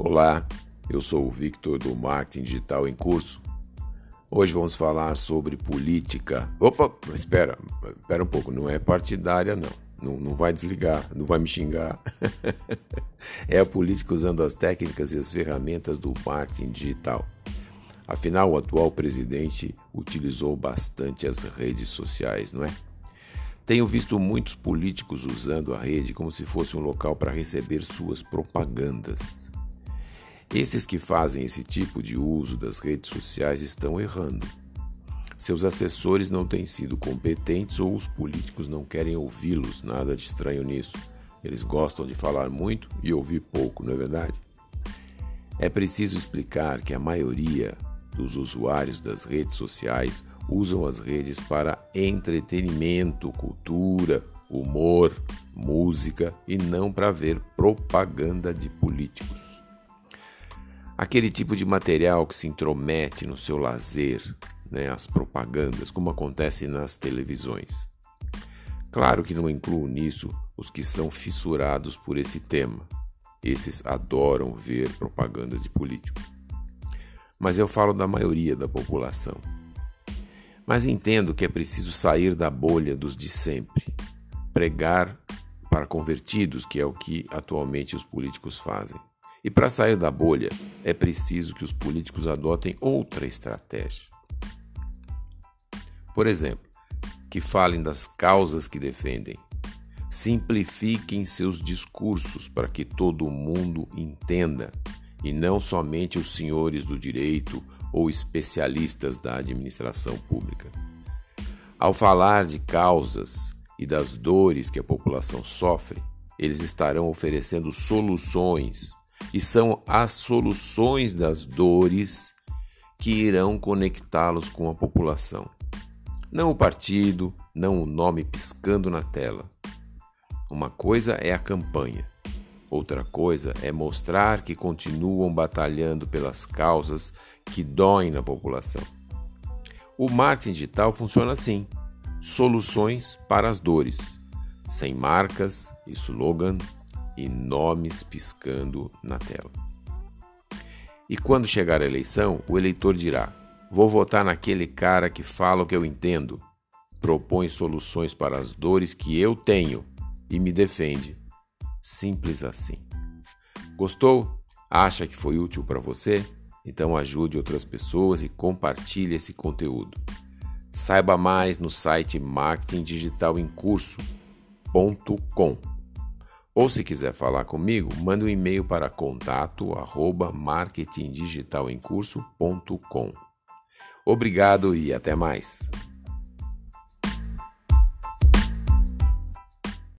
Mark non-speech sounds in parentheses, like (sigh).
Olá, eu sou o Victor do Marketing Digital em Curso. Hoje vamos falar sobre política. Opa, espera, espera um pouco, não é partidária não. Não, não vai desligar, não vai me xingar. (laughs) é a política usando as técnicas e as ferramentas do marketing digital. Afinal, o atual presidente utilizou bastante as redes sociais, não é? Tenho visto muitos políticos usando a rede como se fosse um local para receber suas propagandas. Esses que fazem esse tipo de uso das redes sociais estão errando. Seus assessores não têm sido competentes ou os políticos não querem ouvi-los, nada de estranho nisso. Eles gostam de falar muito e ouvir pouco, não é verdade? É preciso explicar que a maioria dos usuários das redes sociais usam as redes para entretenimento, cultura, humor, música e não para ver propaganda de políticos. Aquele tipo de material que se intromete no seu lazer, né, as propagandas, como acontece nas televisões. Claro que não incluo nisso os que são fissurados por esse tema. Esses adoram ver propagandas de políticos. Mas eu falo da maioria da população. Mas entendo que é preciso sair da bolha dos de sempre, pregar para convertidos, que é o que atualmente os políticos fazem. E para sair da bolha, é preciso que os políticos adotem outra estratégia. Por exemplo, que falem das causas que defendem. Simplifiquem seus discursos para que todo mundo entenda, e não somente os senhores do direito ou especialistas da administração pública. Ao falar de causas e das dores que a população sofre, eles estarão oferecendo soluções e são as soluções das dores que irão conectá-los com a população. Não o partido, não o nome piscando na tela. Uma coisa é a campanha, outra coisa é mostrar que continuam batalhando pelas causas que doem na população. O marketing digital funciona assim: soluções para as dores, sem marcas slogan e nomes piscando na tela. E quando chegar a eleição, o eleitor dirá: Vou votar naquele cara que fala o que eu entendo, propõe soluções para as dores que eu tenho e me defende. Simples assim. Gostou? Acha que foi útil para você? Então ajude outras pessoas e compartilhe esse conteúdo. Saiba mais no site marketingdigitalemcurso.com. Ou se quiser falar comigo, manda um e-mail para contato@marketingdigitalemcurso.com. Obrigado e até mais.